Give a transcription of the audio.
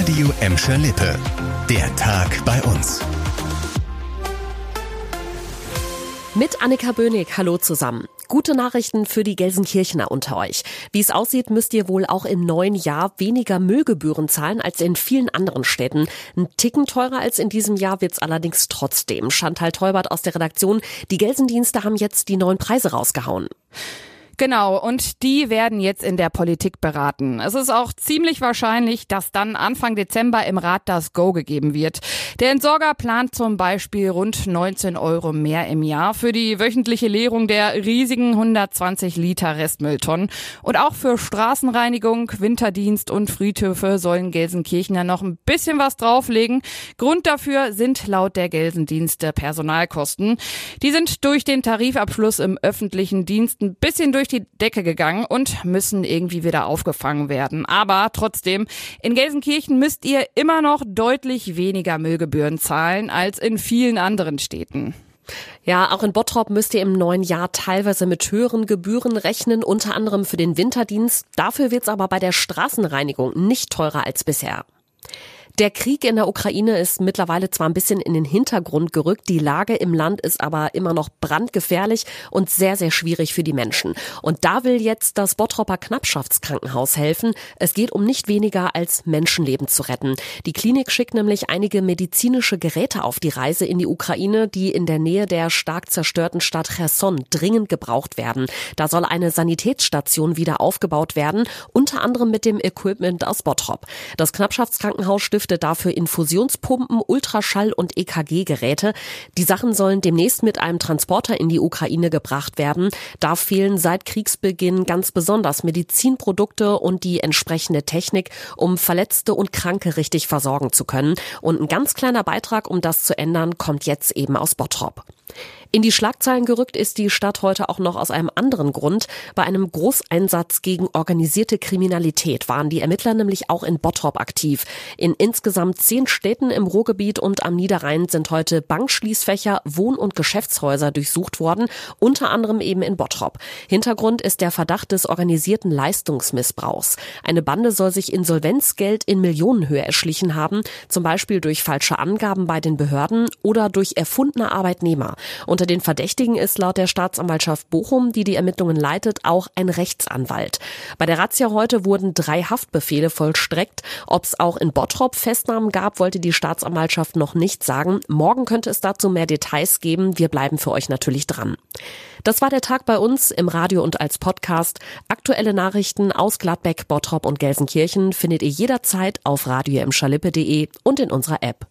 Radio Emscher Lippe. Der Tag bei uns. Mit Annika Bönig, hallo zusammen. Gute Nachrichten für die Gelsenkirchener unter euch. Wie es aussieht, müsst ihr wohl auch im neuen Jahr weniger Müllgebühren zahlen als in vielen anderen Städten. Ein Ticken teurer als in diesem Jahr wird's allerdings trotzdem. Chantal Teubert aus der Redaktion. Die Gelsendienste haben jetzt die neuen Preise rausgehauen. Genau, und die werden jetzt in der Politik beraten. Es ist auch ziemlich wahrscheinlich, dass dann Anfang Dezember im Rat das Go gegeben wird. Der Entsorger plant zum Beispiel rund 19 Euro mehr im Jahr für die wöchentliche Leerung der riesigen 120 Liter Restmülltonnen. Und auch für Straßenreinigung, Winterdienst und Friedhöfe sollen Gelsenkirchener noch ein bisschen was drauflegen. Grund dafür sind laut der Gelsendienste Personalkosten. Die sind durch den Tarifabschluss im öffentlichen Dienst ein bisschen durch die Decke gegangen und müssen irgendwie wieder aufgefangen werden. Aber trotzdem, in Gelsenkirchen müsst ihr immer noch deutlich weniger Müllgebühren zahlen als in vielen anderen Städten. Ja, auch in Bottrop müsst ihr im neuen Jahr teilweise mit höheren Gebühren rechnen, unter anderem für den Winterdienst. Dafür wird's aber bei der Straßenreinigung nicht teurer als bisher. Der Krieg in der Ukraine ist mittlerweile zwar ein bisschen in den Hintergrund gerückt, die Lage im Land ist aber immer noch brandgefährlich und sehr, sehr schwierig für die Menschen. Und da will jetzt das Bottropper Knappschaftskrankenhaus helfen. Es geht um nicht weniger als Menschenleben zu retten. Die Klinik schickt nämlich einige medizinische Geräte auf die Reise in die Ukraine, die in der Nähe der stark zerstörten Stadt Cherson dringend gebraucht werden. Da soll eine Sanitätsstation wieder aufgebaut werden, unter anderem mit dem Equipment aus Bottrop. Das Knappschaftskrankenhaus stiftet Stifte dafür Infusionspumpen, Ultraschall- und EKG-Geräte. Die Sachen sollen demnächst mit einem Transporter in die Ukraine gebracht werden. Da fehlen seit Kriegsbeginn ganz besonders Medizinprodukte und die entsprechende Technik, um Verletzte und Kranke richtig versorgen zu können. Und ein ganz kleiner Beitrag, um das zu ändern, kommt jetzt eben aus Bottrop. In die Schlagzeilen gerückt ist die Stadt heute auch noch aus einem anderen Grund. Bei einem Großeinsatz gegen organisierte Kriminalität waren die Ermittler nämlich auch in Bottrop aktiv. In insgesamt zehn Städten im Ruhrgebiet und am Niederrhein sind heute Bankschließfächer, Wohn- und Geschäftshäuser durchsucht worden, unter anderem eben in Bottrop. Hintergrund ist der Verdacht des organisierten Leistungsmissbrauchs. Eine Bande soll sich Insolvenzgeld in Millionenhöhe erschlichen haben, zum Beispiel durch falsche Angaben bei den Behörden oder durch erfundene Arbeitnehmer. Unter den Verdächtigen ist laut der Staatsanwaltschaft Bochum, die die Ermittlungen leitet, auch ein Rechtsanwalt. Bei der Razzia heute wurden drei Haftbefehle vollstreckt. Ob es auch in Bottrop Festnahmen gab, wollte die Staatsanwaltschaft noch nicht sagen. Morgen könnte es dazu mehr Details geben. Wir bleiben für euch natürlich dran. Das war der Tag bei uns im Radio und als Podcast. Aktuelle Nachrichten aus Gladbeck, Bottrop und Gelsenkirchen findet ihr jederzeit auf radio und in unserer App.